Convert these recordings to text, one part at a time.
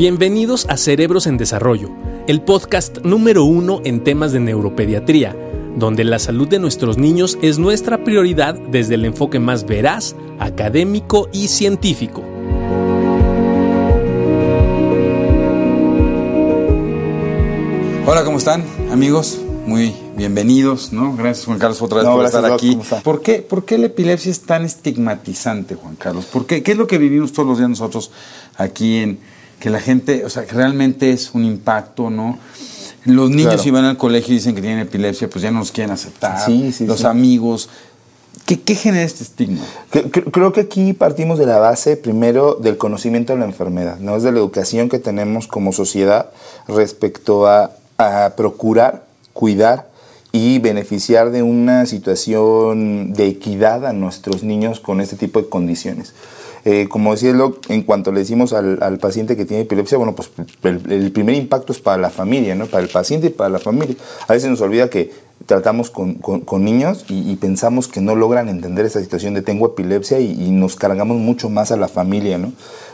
Bienvenidos a Cerebros en Desarrollo, el podcast número uno en temas de neuropediatría, donde la salud de nuestros niños es nuestra prioridad desde el enfoque más veraz, académico y científico. Hola, ¿cómo están, amigos? Muy bienvenidos, ¿no? Gracias, Juan Carlos, otra vez por estar aquí. ¿Por qué, ¿Por qué la epilepsia es tan estigmatizante, Juan Carlos? ¿Por qué? ¿Qué es lo que vivimos todos los días nosotros aquí en que la gente, o sea, que realmente es un impacto, ¿no? Los niños si van al colegio y dicen que tienen epilepsia, pues ya no los quieren aceptar. Sí, sí, los sí. amigos. ¿Qué, ¿Qué genera este estigma? Cre- cre- Creo que aquí partimos de la base primero del conocimiento de la enfermedad, no es de la educación que tenemos como sociedad respecto a, a procurar, cuidar y beneficiar de una situación de equidad a nuestros niños con este tipo de condiciones. Eh, como decirlo, en cuanto le decimos al, al paciente que tiene epilepsia, bueno, pues el, primer impacto es para la familia, ¿no? Para el paciente y para la familia. A veces nos olvida que tratamos con, con- con niños y, y pensamos que no logran entender esa situación de tengo epilepsia y, y nos cargamos mucho más a la familia, ¿no?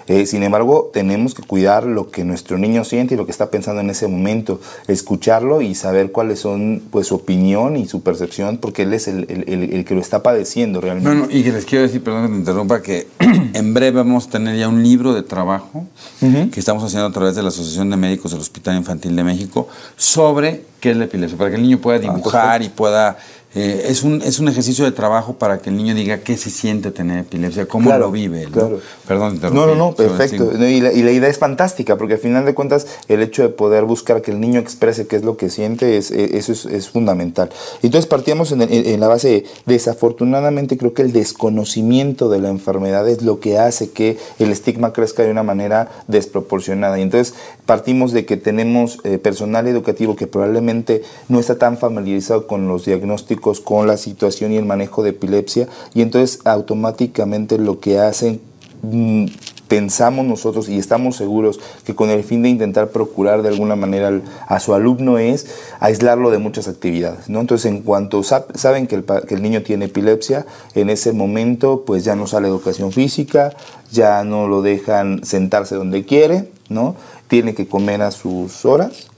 Eh, sin embargo, tenemos que cuidar lo que nuestro niño siente y lo que está pensando en ese momento, escucharlo y saber cuáles son pues su opinión y su percepción, porque él es el, el- el- el que lo está padeciendo realmente. Bueno, y que les quiero decir, perdón que te interrumpa, que en breve vamos a tener ya un libro de trabajo que estamos haciendo a través de la Asociación de Médicos del Hospital Infantil de México sobre qué es la epilepsia, para que el niño pueda dibujar y pueda... eh, es, un, es un ejercicio de trabajo para que el niño diga qué se siente tener epilepsia, cómo Claro, lo vive. ¿no? claro. Perdón, te. No, no, no, perfecto. No, Y la, y la idea es fantástica, porque al final de cuentas el hecho de poder buscar que el niño exprese qué es lo que siente, es, eh, eso es, es fundamental. Entonces partíamos en la base, de, desafortunadamente creo que el desconocimiento de la enfermedad es lo que hace que el estigma crezca de una manera desproporcionada. Y entonces partimos de que tenemos eh, personal educativo que probablemente no está tan familiarizado con los diagnósticos, con la situación y el manejo de epilepsia, y entonces automáticamente lo que hacen mm, pensamos nosotros y estamos seguros que con el fin de intentar procurar de alguna manera a su alumno es aislarlo de muchas actividades, ¿no? Entonces, en cuanto sab- saben que el, que el niño tiene epilepsia, en ese momento pues ya no sale educación física, ya no lo dejan sentarse donde quiere, ¿no? Tiene que comer a sus horas,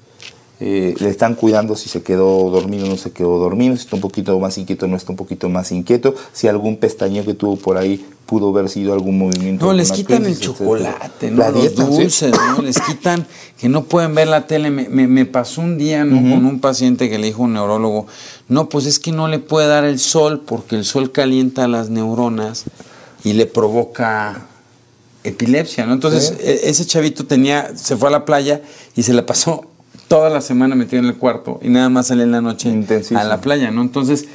eh, le están cuidando si se quedó dormido o no se quedó dormido, si está un poquito más inquieto o no está un poquito más inquieto, si algún pestañeo que tuvo por ahí pudo haber sido algún movimiento. No, les quitan el crisis, chocolate, los dieta, ¿sí? dulces, ¿no? Les quitan que no pueden ver la tele. Me, me- me pasó un día ¿no? con un paciente que le dijo a un neurólogo, no, pues es que no le puede dar el sol porque el sol calienta las neuronas y le provoca epilepsia, ¿no? Entonces, e- ese chavito tenía, se fue a la playa y se la pasó toda la semana metido en el cuarto y nada más salía en la noche Intensísimo. a la playa, ¿no? Entonces,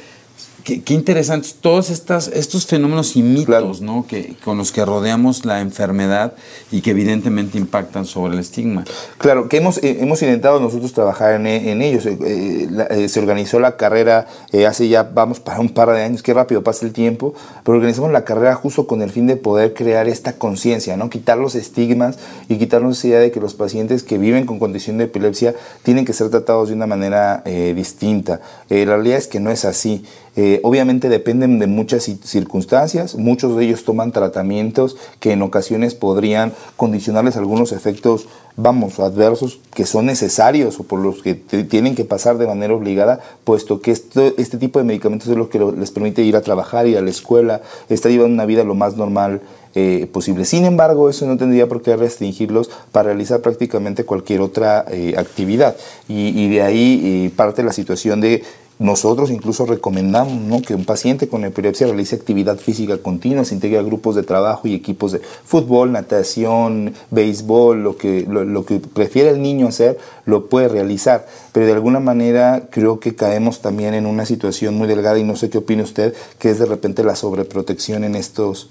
qué, qué interesantes todos estas, estos fenómenos y mitos, Claro. ¿no? Que, con los que rodeamos la enfermedad y que evidentemente impactan sobre el estigma. Claro, que hemos, eh, hemos intentado nosotros trabajar en, en ellos. Eh, eh, la- eh, se organizó la carrera hace ya, vamos, para un par de años, qué rápido pasa el tiempo, pero organizamos la carrera justo con el fin de poder crear esta conciencia, ¿no? Quitar los estigmas y quitarnos esa idea de que los pacientes que viven con condición de epilepsia tienen que ser tratados de una manera distinta. La realidad es que no es así. Eh, obviamente dependen de muchas ci- circunstancias, muchos de ellos toman tratamientos que en ocasiones podrían condicionarles algunos efectos, vamos, adversos que son necesarios o por los que tienen que pasar de manera obligada, puesto que esto, este tipo de medicamentos es lo que les permite ir a trabajar, ir a la escuela, estar llevando una vida lo más normal eh, posible. Sin embargo, eso no tendría por qué restringirlos para realizar prácticamente cualquier otra eh, actividad. Y, y de ahí eh, parte la situación de nosotros incluso recomendamos que un paciente con epilepsia realice actividad física continua, se integre a grupos de trabajo y equipos de fútbol, natación, béisbol, lo que, lo, que prefiere el niño hacer, lo puede realizar. Pero de alguna manera creo que caemos también en una situación muy delgada y no sé qué opina usted, que es de repente la sobreprotección en estos,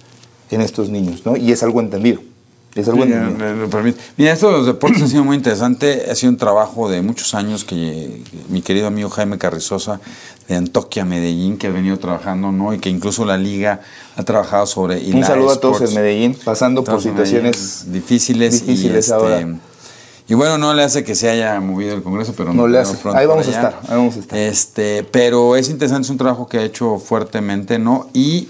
en estos niños, ¿no? Y es algo entendido. Es algo Mira, permite. Mira, esto de los deportes ha sido muy interesante. Ha sido un trabajo de muchos años que, mi querido amigo Jaime Carrizosa de Antoquia, Medellín, que ha venido trabajando, ¿no? Y que incluso la liga ha trabajado sobre. y Un saludo a todos en Medellín, pasando por situaciones difíciles. difíciles y, este, ahora. Y bueno, no le hace que se haya movido el Congreso, pero No le nos hace. Ahí vamos a estar, ahí vamos a estar. Este, pero es interesante, es un trabajo que ha hecho fuertemente, ¿no? Y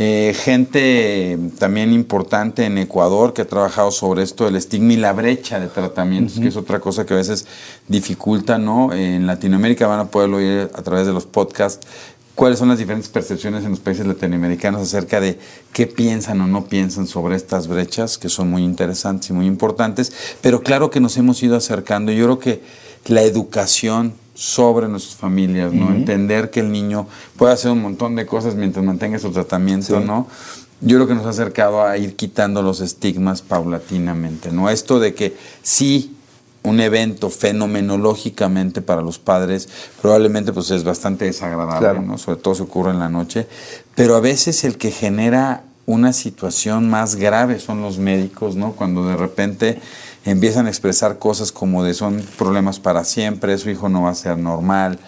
eh, gente también importante en Ecuador que ha trabajado sobre esto, el estigma y la brecha de tratamientos, que es otra cosa que a veces dificulta, ¿no? En Latinoamérica van a poderlo oír a través de los podcasts cuáles son las diferentes percepciones en los países latinoamericanos acerca de qué piensan o no piensan sobre estas brechas, que son muy interesantes y muy importantes, pero claro que nos hemos ido acercando. Yo creo que la educación sobre nuestras familias, ¿no? Entender que el niño puede hacer un montón de cosas mientras mantenga su tratamiento, ¿no? Yo creo que nos ha acercado a ir quitando los estigmas paulatinamente, ¿no? Esto de que sí un evento fenomenológicamente para los padres probablemente pues es bastante desagradable, ¿no? Sobre todo se ocurre en la noche, pero a veces el que genera una situación más grave son los médicos, ¿no? Cuando de repente empiezan a expresar cosas como de son problemas para siempre, su hijo no va a ser normal.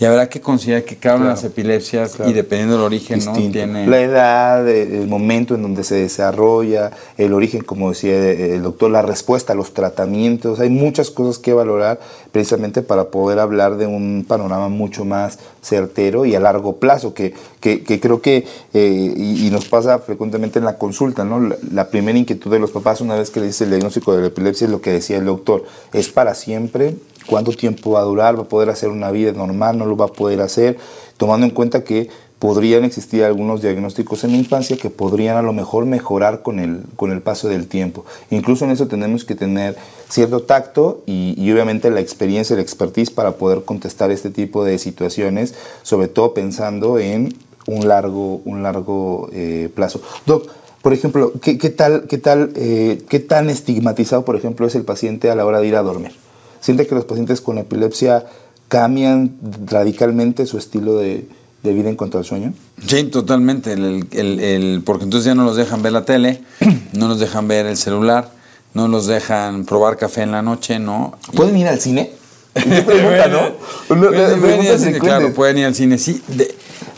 Y habrá que considerar que cada una de las epilepsias, y dependiendo del origen, ¿no? Tiene... La edad, el momento en donde se desarrolla, el origen, como decía el doctor, la respuesta a los tratamientos. Hay muchas cosas que valorar precisamente para poder hablar de un panorama mucho más certero y a largo plazo, que, que, creo que, eh, y, nos pasa frecuentemente en la consulta, ¿no? La, la, primera inquietud de los papás una vez que le dice el diagnóstico de la epilepsia es lo que decía el doctor, ¿es para siempre? Cuánto tiempo va a durar, va a poder hacer una vida normal, no lo va a poder hacer, tomando en cuenta que podrían existir algunos diagnósticos en la infancia que podrían a lo mejor mejorar con el, con el paso del tiempo. Incluso en eso tenemos que tener cierto tacto y, obviamente la experiencia, la expertise para poder contestar este tipo de situaciones, sobre todo pensando en un largo, un largo eh, plazo. Doc, por ejemplo, ¿qué, tal, qué, tal, eh, ¿qué tan estigmatizado, por ejemplo, es el paciente a la hora de ir a dormir? Siente que los pacientes con epilepsia cambian radicalmente su estilo de, vida en cuanto al sueño? Sí, totalmente, el, porque entonces ya no los dejan ver la tele, no los dejan ver el celular, no los dejan probar café en la noche, ¿no? ¿Pueden ir al cine? pregunta, ¿no? pueden ir al cine, claro, pueden ir al cine. Sí,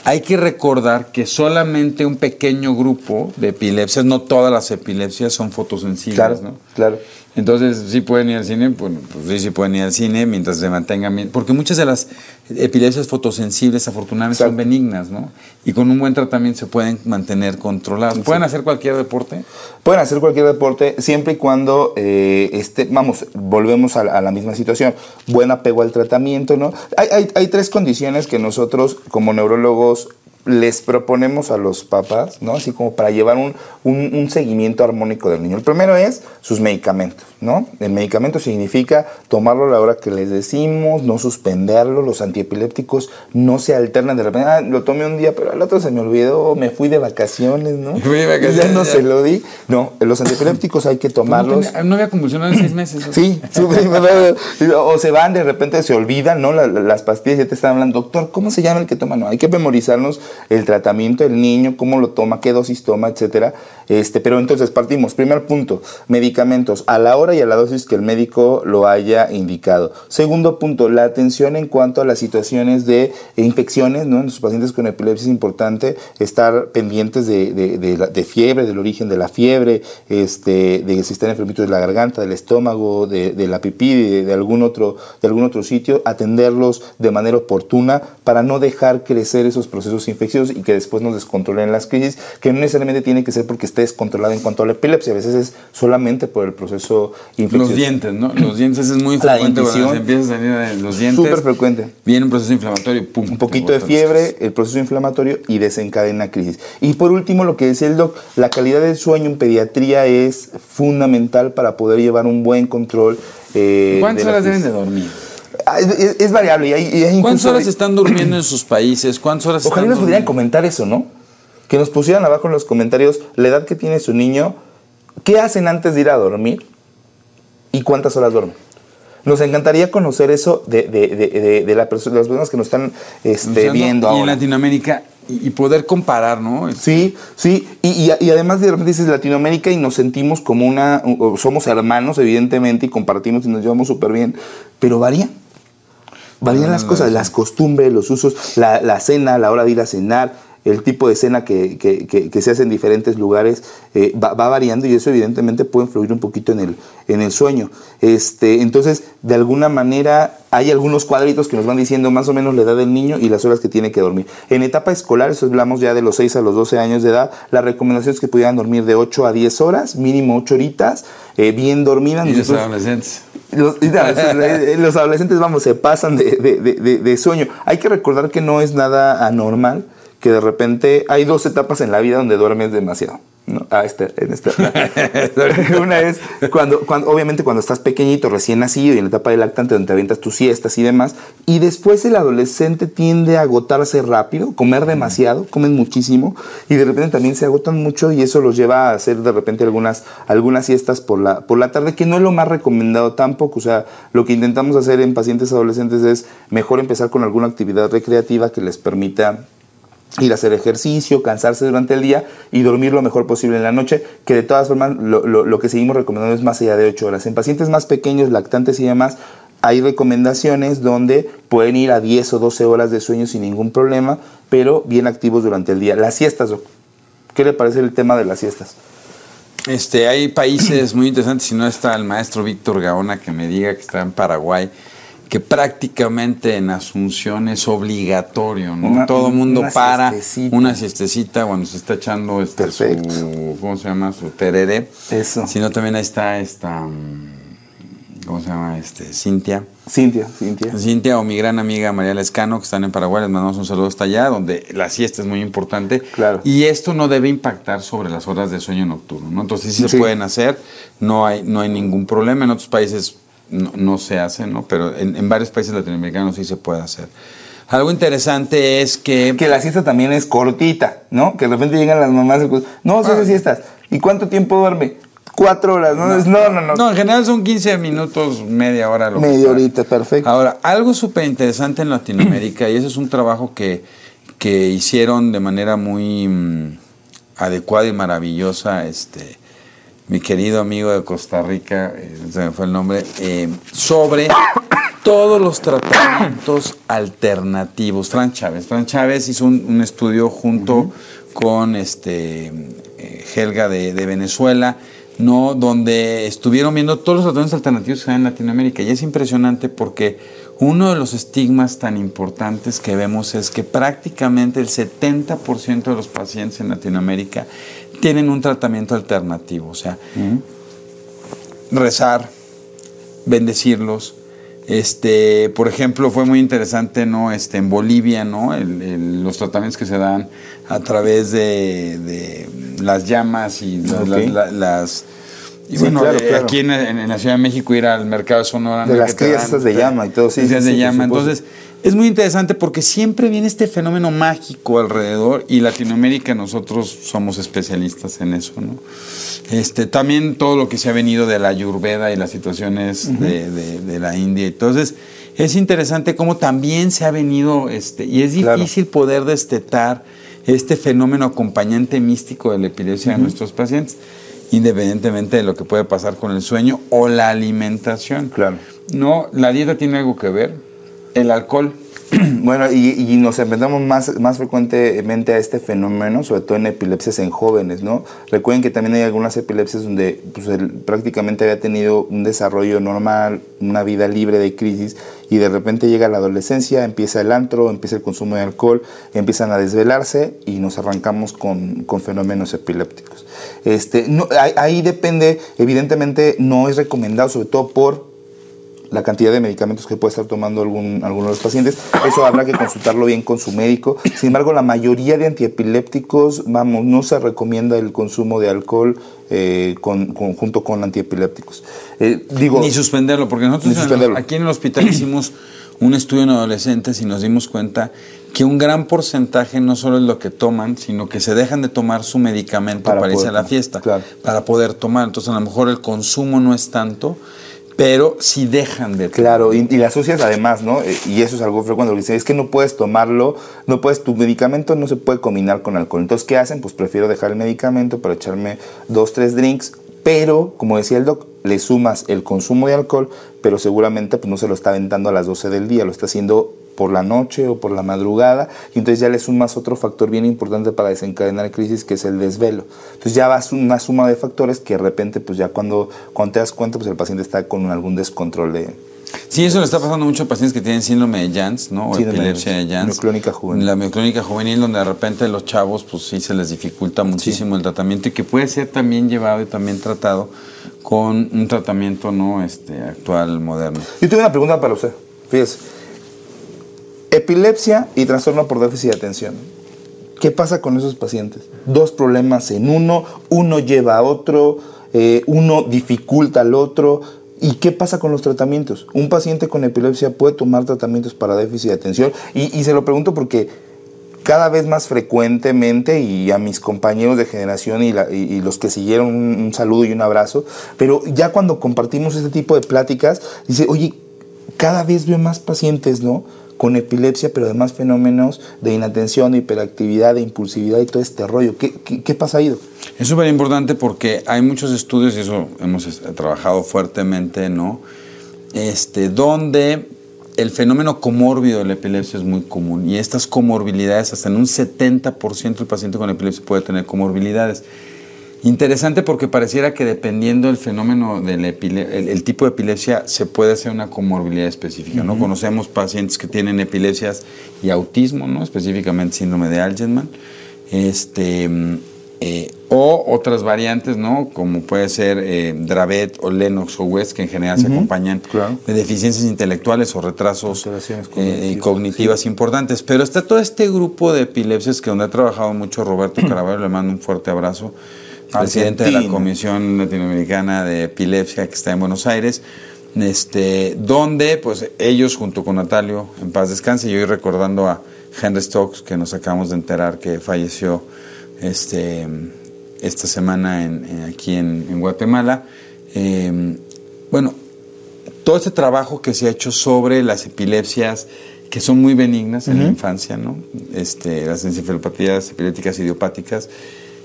hay que recordar que solamente un pequeño grupo de epilepsias, no todas las epilepsias son fotosensibles, claro, ¿no? Claro. Entonces, sí pueden ir al cine, bueno, pues sí, sí pueden ir al cine mientras se mantengan bien. Porque muchas de las epilepsias fotosensibles, afortunadamente, son benignas, ¿no? Y con un buen tratamiento se pueden mantener controladas. ¿Pueden hacer cualquier deporte? Pueden hacer cualquier deporte siempre y cuando, eh, este, vamos, volvemos a, la misma situación. Buen apego al tratamiento, ¿no? Hay, hay, hay tres condiciones que nosotros, como neurólogos, les proponemos a los papás, ¿no? Así como para llevar un, un, seguimiento armónico del niño. El primero es sus medicamentos, ¿no? El medicamento significa tomarlo a la hora que les decimos, no suspenderlo. Los antiepilépticos no se alternan de repente, ah, lo tomé un día, pero al otro se me olvidó, me fui de vacaciones, ¿no? Fui de vacaciones. ya no se lo di. No, los antiepilépticos hay que tomarlos. No, había convulsionado en seis meses. sí, o se van, de repente se olvidan, ¿no? las pastillas ya te están hablando, doctor, ¿cómo se llama el que toma? No, hay que memorizarnos el tratamiento del niño, cómo lo toma, qué dosis toma, etcétera. Este, pero entonces partimos. Primer punto, medicamentos a la hora y a la dosis que el médico lo haya indicado. Segundo punto, la atención en cuanto a las situaciones de infecciones, ¿no? En los pacientes con epilepsia es importante estar pendientes de, de, fiebre, del origen de la fiebre, este, de si están enfermitos de la garganta, del estómago, de, la pipí, de, algún otro, de algún otro sitio, atenderlos de manera oportuna para no dejar crecer esos procesos infecciosos y que después nos descontrolen las crisis, que no necesariamente tiene que ser porque esté descontrolado en cuanto a la epilepsia, a veces es solamente por el proceso infeccioso. Los dientes, ¿no? Los dientes es muy frecuente cuando se empieza a salir de los dientes. Súper frecuente. Viene un proceso inflamatorio, pum. Un poquito de fiebre, el proceso inflamatorio y desencadena crisis. Y por último, lo que decía el doc, la calidad del sueño en pediatría es fundamental para poder llevar un buen control. Eh, ¿Cuántas horas deben de dormir? Ah, es, variable. Y hay, ¿Cuántas horas están durmiendo en sus países? ¿Cuántas horas Ojalá nos pudieran comentar eso, ¿no? Que nos pusieran abajo en los comentarios la edad que tiene su niño, qué hacen antes de ir a dormir y cuántas horas duermen. Nos encantaría conocer eso de, de, de, las personas que nos están este, viendo Y en Latinoamérica, y, poder comparar, ¿no? Sí, sí, y, y, además de repente dices Latinoamérica y nos sentimos como una, somos hermanos evidentemente y compartimos y nos llevamos súper bien, pero varía. Varían las cosas, las costumbres, los usos, la, la, cena, la hora de ir a cenar. El tipo de cena que, que, que, se hace en diferentes lugares eh, va, va, variando y eso evidentemente puede influir un poquito en el, en el sueño. Este, entonces, de alguna manera hay algunos cuadritos que nos van diciendo más o menos la edad del niño y las horas que tiene que dormir. En etapa escolar, eso hablamos ya de los 6 a los 12 años de edad, la recomendación es que pudieran dormir de 8 a 10 horas, mínimo 8 horitas, eh, bien dormidas. ¿Y los adolescentes? Los, los, adolescentes, vamos, se pasan de, de, de sueño. Hay que recordar que no es nada anormal que de repente hay dos etapas en la vida donde duermes demasiado. ¿no? Ah, este, en esta. Una es cuando, cuando, obviamente, cuando estás pequeñito, recién nacido y en la etapa de lactante, donde te avientas tus siestas y demás. Y después el adolescente tiende a agotarse rápido, comer demasiado, comen muchísimo y de repente también se agotan mucho y eso los lleva a hacer de repente algunas, algunas siestas por la, por la tarde, que no es lo más recomendado tampoco. O sea, lo que intentamos hacer en pacientes adolescentes es mejor empezar con alguna actividad recreativa que les permita ir a hacer ejercicio, cansarse durante el día y dormir lo mejor posible en la noche, que de todas formas lo, lo, que seguimos recomendando es más allá de 8 horas. En pacientes más pequeños, lactantes y demás, hay recomendaciones donde pueden ir a 10 o 12 horas de sueño sin ningún problema, pero bien activos durante el día. Las siestas, ¿qué le parece el tema de las siestas? Este, hay países muy interesantes, si no está el maestro Víctor Gaona que me diga que está en Paraguay, que prácticamente en Asunción es obligatorio, ¿no? Todo el mundo para una siestecita cuando se está echando este su, ¿cómo se llama? Su terere. Eso. Sino también ahí está esta, mm, ¿cómo se llama? Este, Cintia. Cintia, Cintia. Cintia o mi gran amiga María Lescano, que están en Paraguay, les mandamos un saludo hasta allá, donde la siesta es muy importante. Claro. Y esto no debe impactar sobre las horas de sueño nocturno, ¿no? Entonces sí, se pueden hacer, no hay, no hay ningún problema. En otros países no, se hace, ¿no? Pero en, varios países latinoamericanos sí se puede hacer. Algo interesante es que... Que la siesta también es cortita, ¿no? Que de repente llegan las mamás y pues, no, se hace siestas. ¿Y cuánto tiempo duerme? Cuatro horas, ¿no? No, no, no. No, en general son 15 minutos, media hora. Lo media horita, perfecto. Ahora, algo súper interesante en Latinoamérica, y ese es un trabajo que, que hicieron de manera muy mm, adecuada y maravillosa, este mi querido amigo de Costa Rica, eh, se me fue el nombre, eh, sobre todos los tratamientos alternativos. Fran Chávez. Fran Chávez hizo un, estudio junto con este eh, Helga de, Venezuela, ¿no? donde estuvieron viendo todos los tratamientos alternativos que hay en Latinoamérica. Y es impresionante porque uno de los estigmas tan importantes que vemos es que prácticamente el 70% de los pacientes en Latinoamérica tienen un tratamiento alternativo, o sea, rezar, bendecirlos. Este, por ejemplo, fue muy interesante, ¿no? Este, en Bolivia, ¿no? los tratamientos que se dan a través de, las llamas y las, y bueno, eh, aquí en, la Ciudad de México ir al mercado de Sonora. De las crías de llama y todo, sí. de llama. Entonces, es muy interesante porque siempre viene este fenómeno mágico alrededor y Latinoamérica nosotros somos especialistas en eso, ¿no? Este, también todo lo que se ha venido de la Ayurveda y las situaciones de, la India. Entonces, es interesante cómo también se ha venido, este, y es difícil poder destetar este fenómeno acompañante místico de la epilepsia de nuestros pacientes, independientemente de lo que puede pasar con el sueño o la alimentación. Claro. No, la dieta tiene algo que ver el alcohol. Bueno, y, nos enfrentamos más, más frecuentemente a este fenómeno, sobre todo en epilepsias en jóvenes, ¿no? Recuerden que también hay algunas epilepsias donde pues, prácticamente había tenido un desarrollo normal, una vida libre de crisis, y de repente llega la adolescencia, empieza el antro, empieza el consumo de alcohol, empiezan a desvelarse y nos arrancamos con, con fenómenos epilépticos. Este, no, ahí, ahí depende, evidentemente no es recomendado, sobre todo por la cantidad de medicamentos que puede estar tomando algún, alguno de los pacientes. Eso habrá que consultarlo bien con su médico. Sin embargo, la mayoría de antiepilépticos, vamos, no se recomienda el consumo de alcohol eh, con, junto con antiepilépticos. Eh, digo, ni suspenderlo, porque nosotros aquí en el hospital hicimos un estudio en adolescentes y nos dimos cuenta que un gran porcentaje no solo es lo que toman, sino que se dejan de tomar su medicamento para, irse a la fiesta, para poder tomar. Entonces a lo mejor el consumo no es tanto, pero si dejan de Claro, y, las sucias además, ¿no? Eh, y eso es algo frecuente, dicen, es que no puedes tomarlo, no puedes, tu medicamento no se puede combinar con alcohol. Entonces, ¿qué hacen? Pues prefiero dejar el medicamento para echarme dos, tres drinks, pero, como decía el doc, le sumas el consumo de alcohol, pero seguramente pues, no se lo está aventando a las 12 del día, lo está haciendo por la noche o por la madrugada, y entonces ya le sumas otro factor bien importante para desencadenar crisis, que es el desvelo. Entonces ya vas una suma de factores que de repente, pues ya cuando, cuando te das cuenta, pues el paciente está con algún descontrol de, Sí, eso le está pasando mucho a pacientes que tienen síndrome de Jans, ¿no? O epilepsia de Jans. Mioclónica juvenil. La mioclónica juvenil, donde de repente los chavos, pues sí se les dificulta muchísimo el tratamiento y que puede ser también llevado y también tratado con un tratamiento, ¿no? Este, actual, moderno. Yo tengo una pregunta para usted. Fíjese. Epilepsia y trastorno por déficit de atención. ¿Qué pasa con esos pacientes? Dos problemas en uno, uno lleva a otro, eh, uno dificulta al otro ¿Y qué pasa con los tratamientos? Un paciente con epilepsia puede tomar tratamientos para déficit de atención y, se lo pregunto porque cada vez más frecuentemente y a mis compañeros de generación y, los que siguieron un, saludo y un abrazo, pero ya cuando compartimos este tipo de pláticas, dice, oye, cada vez veo más pacientes, ¿no? Con epilepsia, pero además fenómenos de inatención, de hiperactividad, de impulsividad y todo este rollo. ¿Qué, qué, pasa, Ido? Es súper importante porque hay muchos estudios, y eso hemos trabajado fuertemente, ¿no? Este, donde el fenómeno comórbido de la epilepsia es muy común y estas comorbilidades, hasta en un 70% del paciente con epilepsia puede tener comorbilidades. Interesante porque pareciera que dependiendo del fenómeno del el, tipo de epilepsia se puede hacer una comorbilidad específica, ¿no? Conocemos pacientes que tienen epilepsias y autismo, ¿no? Específicamente síndrome de Alzheimer. Este, eh, o otras variantes, ¿no? Como puede ser eh, Dravet o Lennox o West, que en general se acompañan de deficiencias intelectuales o retrasos eh, cognitivas importantes. Pero está todo este grupo de epilepsias que donde ha trabajado mucho Roberto Caraballo, le mando un fuerte abrazo, presidente de la Comisión Latinoamericana de Epilepsia que está en Buenos Aires. Este, donde pues ellos junto con Natalio en paz descanse y hoy recordando a Henry Stokes que nos acabamos de enterar que falleció este, esta semana en, aquí en, Guatemala. Em, bueno, todo este trabajo que se ha hecho sobre las epilepsias que son muy benignas en la infancia, ¿no? Este, las encefalopatías epilépticas idiopáticas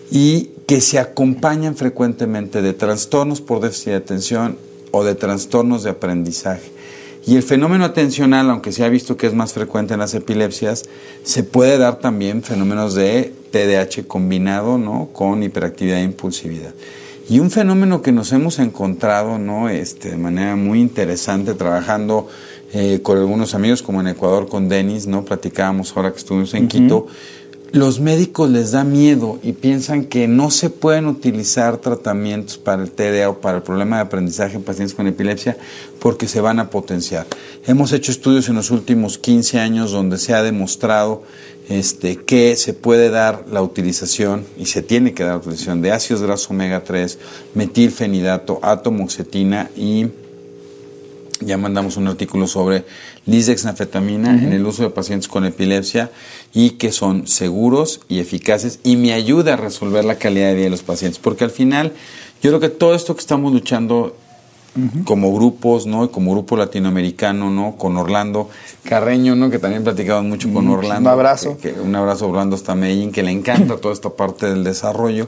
y que se acompañan frecuentemente de trastornos por déficit de atención o de trastornos de aprendizaje. Y el fenómeno atencional, aunque se ha visto que es más frecuente en las epilepsias, se puede dar también fenómenos de TDAH combinado ¿no? con hiperactividad e impulsividad. Y un fenómeno que nos hemos encontrado ¿no? este, de manera muy interesante trabajando eh, con algunos amigos, como en Ecuador con Denis, ¿no? platicábamos ahora que estuvimos en Quito, los médicos les da miedo y piensan que no se pueden utilizar tratamientos para el TDA o para el problema de aprendizaje en pacientes con epilepsia porque se van a potenciar. Hemos hecho estudios en los últimos 15 años donde se ha demostrado este, que se puede dar la utilización y se tiene que dar la utilización de ácidos grasos omega 3, metilfenidato, atomoxetina y ya mandamos un artículo sobre lisdexanfetamina en el uso de pacientes con epilepsia y que son seguros y eficaces y me ayuda a resolver la calidad de vida de los pacientes. Porque al final, yo creo que todo esto que estamos luchando como grupos, ¿no? Y como grupo latinoamericano, ¿no? Con Orlando Carreño, ¿no? Que también platicamos mucho con Orlando. Un abrazo. un abrazo a Orlando hasta Medellín, que le encanta toda esta parte del desarrollo.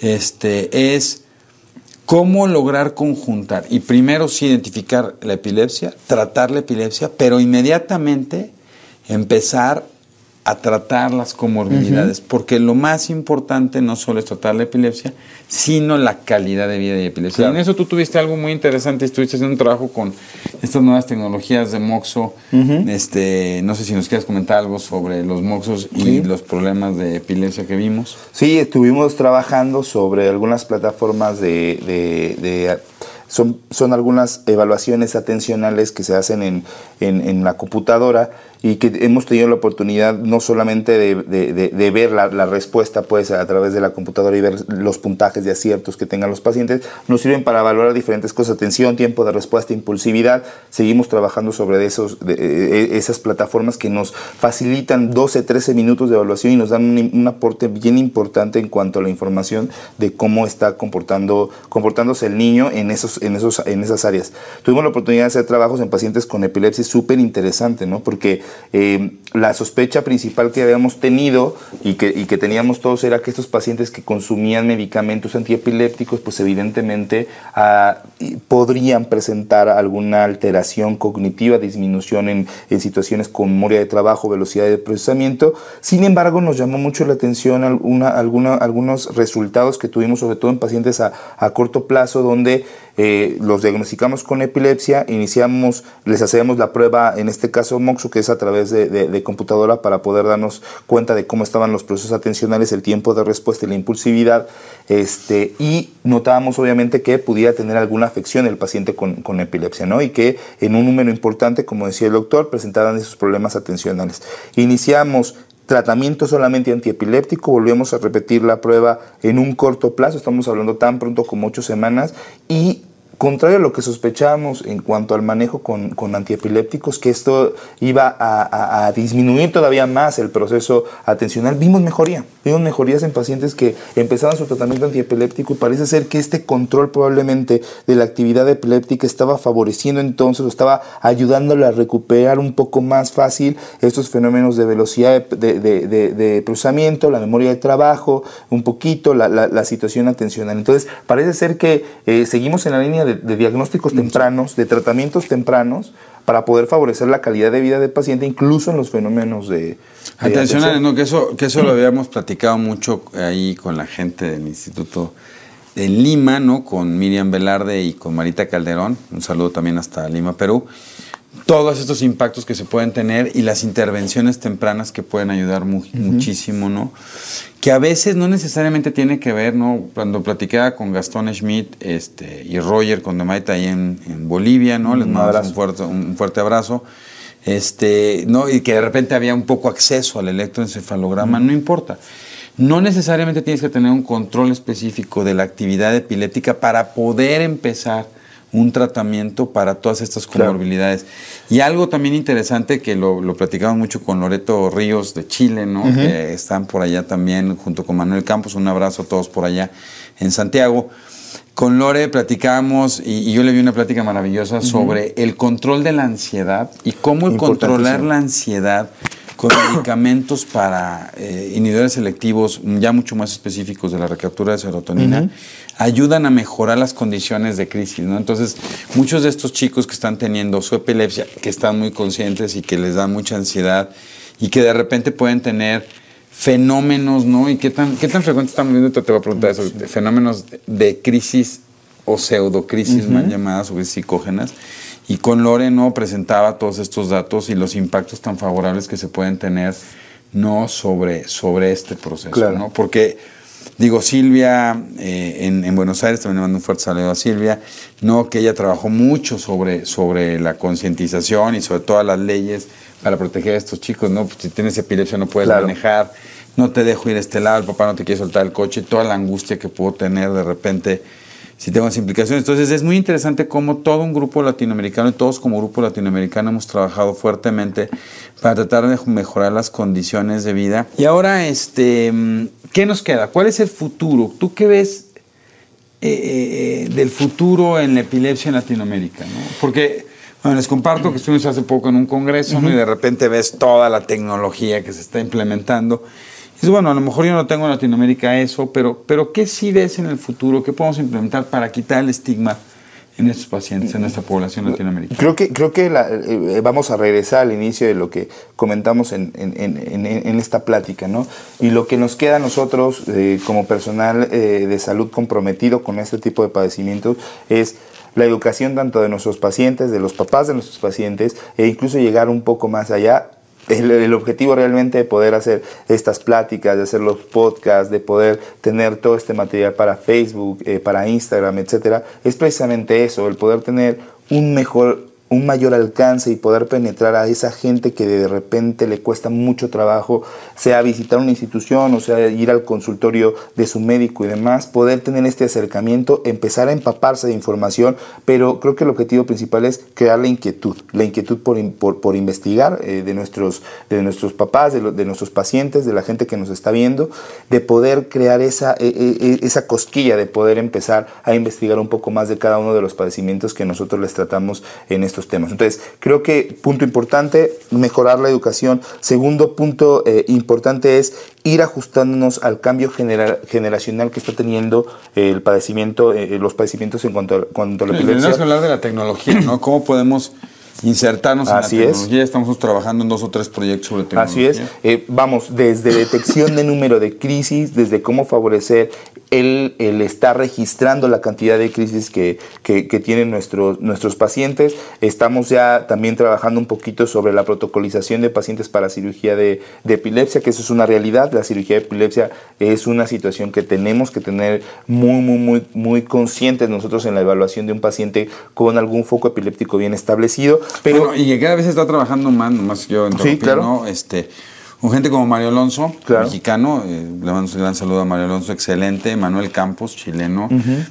Este, es cómo lograr conjuntar y primero sí identificar la epilepsia, tratar la epilepsia, pero inmediatamente empezar a tratar las comorbilidades, porque lo más importante no solo es tratar la epilepsia, sino la calidad de vida de epilepsia. En eso tú tuviste algo muy interesante, estuviste haciendo un trabajo con estas nuevas tecnologías de Moxo. este, no sé si nos quieres comentar algo sobre los Moxos y los problemas de epilepsia que vimos. Sí, estuvimos trabajando sobre algunas plataformas de, son, son algunas evaluaciones atencionales que se hacen en, en, la computadora y que hemos tenido la oportunidad no solamente de, ver la, respuesta pues a través de la computadora y ver los puntajes de aciertos que tengan los pacientes, nos sirven para valorar diferentes cosas, atención, tiempo de respuesta, impulsividad. Seguimos trabajando sobre esos, de, e, esas plataformas que nos facilitan 12, 13 minutos de evaluación y nos dan un, aporte bien importante en cuanto a la información de cómo está comportando, comportándose el niño en esos, en, esos, en esas áreas. Tuvimos la oportunidad de hacer trabajos en pacientes con epilepsia súper interesante, ¿no? Porque eh, la sospecha principal que habíamos tenido y que, y que teníamos todos era que estos pacientes que consumían medicamentos antiepilépticos, pues evidentemente ah, podrían presentar alguna alteración cognitiva, disminución en, en situaciones con memoria de trabajo, velocidad de procesamiento. Sin embargo, nos llamó mucho la atención alguna, alguna, algunos resultados que tuvimos, sobre todo en pacientes a, a corto plazo, donde eh, los diagnosticamos con epilepsia, iniciamos, les hacemos la prueba, en este caso MOXO, que es a través de, computadora para poder darnos cuenta de cómo estaban los procesos atencionales, el tiempo de respuesta y la impulsividad, este, y notábamos obviamente que pudiera tener alguna afección el paciente con, con epilepsia, ¿no? Y que en un número importante, como decía el doctor, presentaban esos problemas atencionales. Iniciamos tratamiento solamente antiepiléptico, volvemos a repetir la prueba en un corto plazo, estamos hablando tan pronto como ocho semanas, y contrario a lo que sospechábamos en cuanto al manejo con, con antiepilépticos, que esto iba a, disminuir todavía más el proceso atencional, vimos mejoría. Vimos mejorías en pacientes que empezaban su tratamiento antiepiléptico y parece ser que este control probablemente de la actividad epiléptica estaba favoreciendo entonces, o estaba ayudándole a recuperar un poco más fácil estos fenómenos de velocidad de, de, procesamiento, la memoria de trabajo, un poquito la, la, situación atencional. Entonces, parece ser que eh, seguimos en la línea de de, diagnósticos tempranos, de tratamientos tempranos, para poder favorecer la calidad de vida del paciente, incluso en los fenómenos de... atención, no, que eso, que eso lo habíamos platicado mucho ahí con la gente del Instituto en Lima, ¿no? Con Miriam Velarde y con Marita Calderón. Un saludo también hasta Lima, Perú todos estos impactos que se pueden tener y las intervenciones tempranas que pueden ayudar muchísimo, ¿no? Que a veces no necesariamente tiene que ver, ¿no? Cuando platicaba con Gastón Schmidt este, y Roger con Demaita ahí en, Bolivia, ¿no? Les mando un fuerte, un fuerte abrazo. Este, ¿no? Y que de repente había un poco acceso al electroencefalograma, no importa. No necesariamente tienes que tener un control específico de la actividad epiléptica para poder empezar un tratamiento para todas estas comorbilidades. Y algo también interesante que lo, lo platicamos mucho con Loreto Ríos de Chile, ¿no? Que están por allá también junto con Manuel Campos. Un abrazo a todos por allá en Santiago. Con Lore platicamos y, yo le vi una plática maravillosa sobre el control de la ansiedad y cómo el controlar la ansiedad con medicamentos para eh, inhibidores selectivos ya mucho más específicos de la recaptura de serotonina, ayudan a mejorar las condiciones de crisis. ¿no? Entonces, muchos de estos chicos que están teniendo su epilepsia, que están muy conscientes y que les da mucha ansiedad y que de repente pueden tener fenómenos, ¿no? ¿Y qué tan, qué tan frecuente estamos viendo? Te voy a preguntar eso, fenómenos de crisis o pseudocrisis mal llamadas o psicógenas y con Lore no presentaba todos estos datos y los impactos tan favorables que se pueden tener no sobre, sobre este proceso, ¿no? Porque digo Silvia eh, en, Buenos Aires también le mando un fuerte saludo a Silvia, no que ella trabajó mucho sobre, sobre la concientización y sobre todas las leyes para proteger a estos chicos, ¿no? Pues si tienes epilepsia no puedes manejar, no te dejo ir a este lado, el papá no te quiere soltar el coche, toda la angustia que puedo tener de repente si tengo las implicaciones. Entonces es muy interesante cómo todo un grupo latinoamericano y todos como grupo latinoamericano hemos trabajado fuertemente para tratar de mejorar las condiciones de vida. Y ahora, este, ¿qué nos queda? ¿Cuál es el futuro? ¿Tú qué ves eh, eh, del futuro en la epilepsia en Latinoamérica? Porque bueno, les comparto que estuvimos hace poco en un congreso y de repente ves toda la tecnología que se está implementando bueno, a lo mejor yo no tengo en Latinoamérica eso, pero, pero ¿qué sí ves en el futuro? ¿Qué podemos implementar para quitar el estigma en estos pacientes, en nuestra población latinoamericana? Creo que, creo que eh, vamos a regresar al inicio de lo que comentamos en, en, esta plática, ¿no? Y lo que nos queda a nosotros eh, como personal eh, de salud comprometido con este tipo de padecimientos es la educación tanto de nuestros pacientes, de los papás de nuestros pacientes, e incluso llegar un poco más allá el, objetivo realmente de poder hacer estas pláticas, de hacer los podcasts, de poder tener todo este material para Facebook, eh, para Instagram, etcétera, es precisamente eso, el poder tener un mejor un mayor alcance y poder penetrar a esa gente que de repente le cuesta mucho trabajo, sea visitar una institución o sea ir al consultorio de su médico y demás, poder tener este acercamiento, empezar a empaparse de información, pero creo que el objetivo principal es crear la inquietud, la inquietud por, por, investigar eh, de, nuestros, de nuestros papás, de, nuestros pacientes, de la gente que nos está viendo, de poder crear esa, e, e, e, esa cosquilla, de poder empezar a investigar un poco más de cada uno de los padecimientos que nosotros les tratamos en estos temas. Entonces, creo que punto importante, mejorar la educación. Segundo punto eh, importante es ir ajustándonos al cambio generacional que está teniendo el padecimiento, eh, los padecimientos en cuanto a, cuanto a la epilepsia. Tenemos que hablar de la tecnología, ¿no? ¿Cómo podemos insertarnos en la tecnología. Estamos trabajando en dos o tres proyectos sobre tecnología. Así es. Eh, vamos, desde detección de número de crisis, desde cómo favorecer el, el estar registrando la cantidad de crisis que, que, tienen nuestros, nuestros pacientes. Estamos ya también trabajando un poquito sobre la protocolización de pacientes para cirugía de, de epilepsia, que eso es una realidad. La cirugía de epilepsia es una situación que tenemos que tener muy, muy, muy, muy conscientes nosotros en la evaluación de un paciente con algún foco epiléptico bien establecido. Pero, y que cada vez está trabajando más, más yo en sí, claro. ¿no? Este, un gente como Mario Alonso, mexicano, eh, le mando un gran saludo a Mario Alonso, excelente, Manuel Campos, chileno,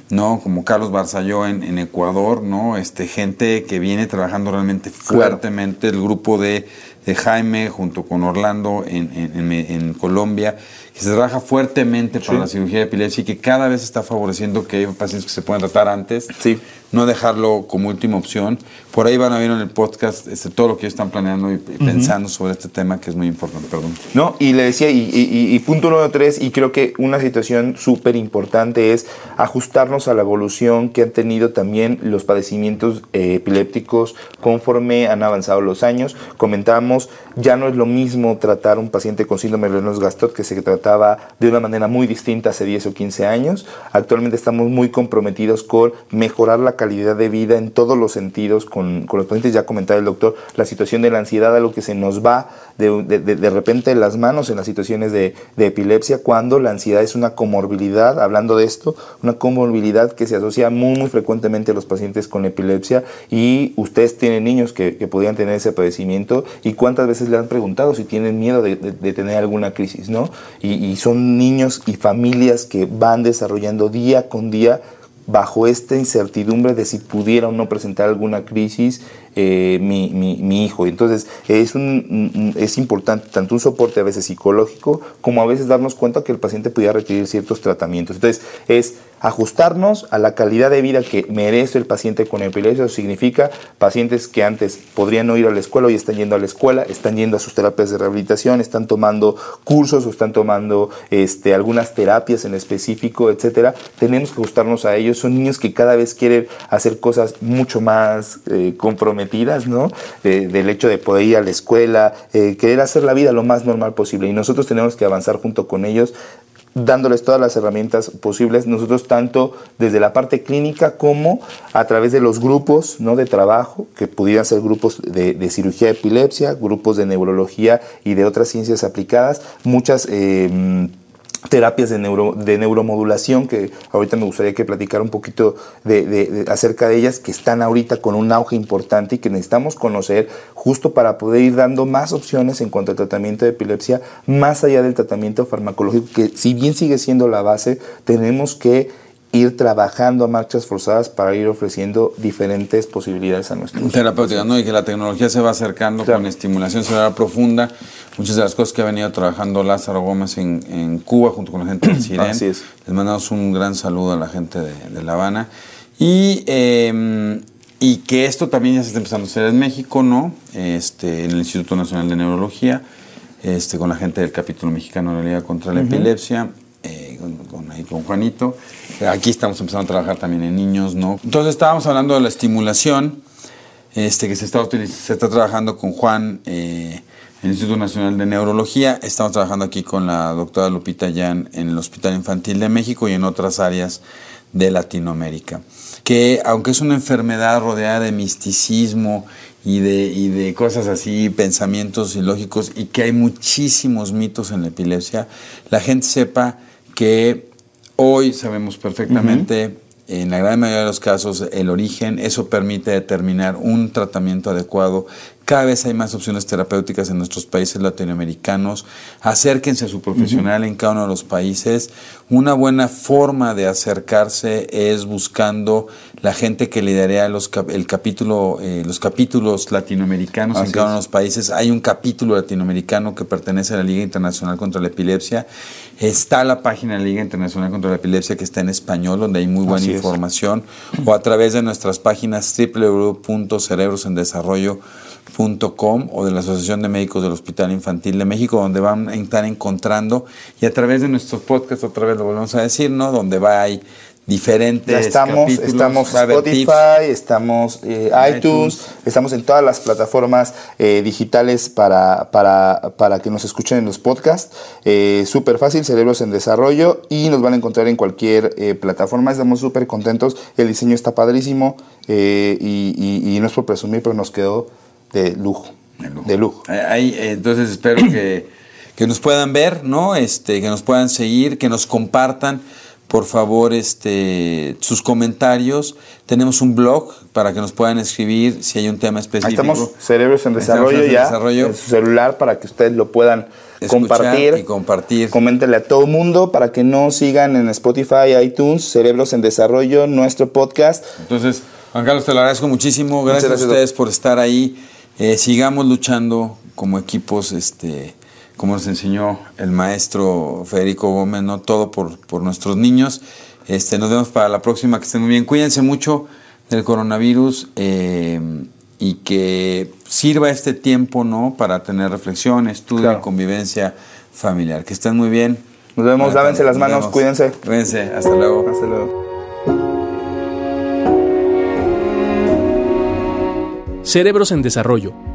¿no? Como Carlos Barzalló en, en, Ecuador, ¿no? Este, gente que viene trabajando realmente fuertemente, el grupo de, de, Jaime junto con Orlando en, en, en Colombia, que se trabaja fuertemente para la cirugía de epilepsia y que cada vez está favoreciendo que hay pacientes que se puedan tratar antes. Sí no dejarlo como última opción. Por ahí van a ver en el podcast este, todo lo que ellos están planeando y, pensando sobre este tema que es muy importante. Perdón. No, y le decía, y, y, punto número tres, y creo que una situación súper importante es ajustarnos a la evolución que han tenido también los padecimientos eh, epilépticos conforme han avanzado los años. Comentábamos, ya no es lo mismo tratar un paciente con síndrome de Lennox-Gastaut que se trataba de una manera muy distinta hace 10 o 15 años. Actualmente estamos muy comprometidos con mejorar la calidad de vida en todos los sentidos con, los pacientes. Ya comentaba el doctor la situación de la ansiedad, a lo que se nos va de, de, de repente las manos en las situaciones de, epilepsia, cuando la ansiedad es una comorbilidad, hablando de esto, una comorbilidad que se asocia muy, muy frecuentemente a los pacientes con epilepsia y ustedes tienen niños que, que podrían tener ese padecimiento y cuántas veces le han preguntado si tienen miedo de, tener alguna crisis, ¿no? Y son niños y familias que van desarrollando día con día bajo esta incertidumbre de si pudiera o no presentar alguna crisis eh, mi, hijo. Entonces es, un, es importante tanto un soporte a veces psicológico como a veces darnos cuenta que el paciente pudiera requerir ciertos tratamientos. Entonces es ajustarnos a la calidad de vida que merece el paciente con epilepsia. Eso significa pacientes que antes podrían no ir a la escuela, hoy están yendo a la escuela, están yendo a sus terapias de rehabilitación, están tomando cursos o están tomando este, algunas terapias en específico, etcétera. Tenemos que ajustarnos a ellos. Son niños que cada vez quieren hacer cosas mucho más eh, comprometidas, ¿no? del hecho de poder ir a la escuela, eh, querer hacer la vida lo más normal posible. Y nosotros tenemos que avanzar junto con ellos dándoles todas las herramientas posibles, nosotros tanto desde la parte clínica como a través de los grupos ¿no? de trabajo, que pudieran ser grupos de, de cirugía de epilepsia, grupos de neurología y de otras ciencias aplicadas, muchas... Eh, terapias de, neuro, de neuromodulación, que ahorita me gustaría que platicara un poquito de, de, acerca de ellas, que están ahorita con un auge importante y que necesitamos conocer justo para poder ir dando más opciones en cuanto al tratamiento de epilepsia, más allá del tratamiento farmacológico, que si bien sigue siendo la base, tenemos que ir trabajando a marchas forzadas para ir ofreciendo diferentes posibilidades a nuestros terapéuticas, ¿no? Y que la tecnología se va acercando con estimulación cerebral profunda. Muchas de las cosas que ha venido trabajando Lázaro Gómez en, en Cuba junto con la gente del CIREN. Así es. Les mandamos un gran saludo a la gente de, de La Habana. Y, eh, y que esto también ya se está empezando a hacer en México, ¿no? Este, en el Instituto Nacional de Neurología, este, con la gente del capítulo mexicano de la Liga contra la Epilepsia con, ahí con Juanito. Aquí estamos empezando a trabajar también en niños, ¿no? Entonces estábamos hablando de la estimulación, este, que se está, se está trabajando con Juan eh, en el Instituto Nacional de Neurología. Estamos trabajando aquí con la doctora Lupita Yan en el Hospital Infantil de México y en otras áreas de Latinoamérica. Que aunque es una enfermedad rodeada de misticismo y de, y de cosas así, pensamientos ilógicos, y que hay muchísimos mitos en la epilepsia, la gente sepa que hoy sabemos perfectamente en la gran mayoría de los casos el origen, eso permite determinar un tratamiento adecuado. Cada vez hay más opciones terapéuticas en nuestros países latinoamericanos. Acérquense a su profesional en cada uno de los países. Una buena forma de acercarse es buscando la gente que lidera los, el capítulo, eh, los capítulos latinoamericanos en cada uno de los países. Hay un capítulo latinoamericano que pertenece a la Liga Internacional contra la Epilepsia. Está la página de la Liga Internacional contra la Epilepsia que está en español, donde hay muy buena información. O a través de nuestras páginas www.cerebrosendesarrollo.com o de la Asociación de Médicos del Hospital Infantil de México, donde van a estar encontrando, y a través de nuestros podcasts, otra vez lo volvemos a decir, ¿no? Donde va ahí diferentes ya estamos, estamos Spotify, estamos eh, iTunes, estamos en todas las plataformas eh, digitales para, para, para, que nos escuchen en los podcasts. Eh, súper fácil, Cerebros en Desarrollo y nos van a encontrar en cualquier plataforma. Estamos súper contentos, el diseño está padrísimo y, y, no es por presumir, pero nos quedó de lujo. De lujo. Ahí, entonces espero que, que nos puedan ver, ¿no? Este, que nos puedan seguir, que nos compartan por favor este, sus comentarios. Tenemos un blog para que nos puedan escribir si hay un tema específico. Ahí estamos, Cerebros en Desarrollo ya, en su celular para que ustedes lo puedan compartir. Y compartir. Coméntenle a todo el mundo para que no sigan en Spotify, iTunes, Cerebros en Desarrollo, nuestro podcast. Entonces, Juan Carlos, te lo agradezco muchísimo. Gracias, a ustedes por estar ahí. Eh, sigamos luchando como equipos este, como nos enseñó el maestro Federico Gómez, ¿no? Todo por, por nuestros niños. Este, nos vemos para la próxima, que estén muy bien. Cuídense mucho del coronavirus eh, y que sirva este tiempo, ¿no? Para tener reflexión, estudio y convivencia familiar. Que estén muy bien. Nos vemos, lávense las manos, cuídense. Cuídense, hasta luego. Hasta luego. Cerebros en Desarrollo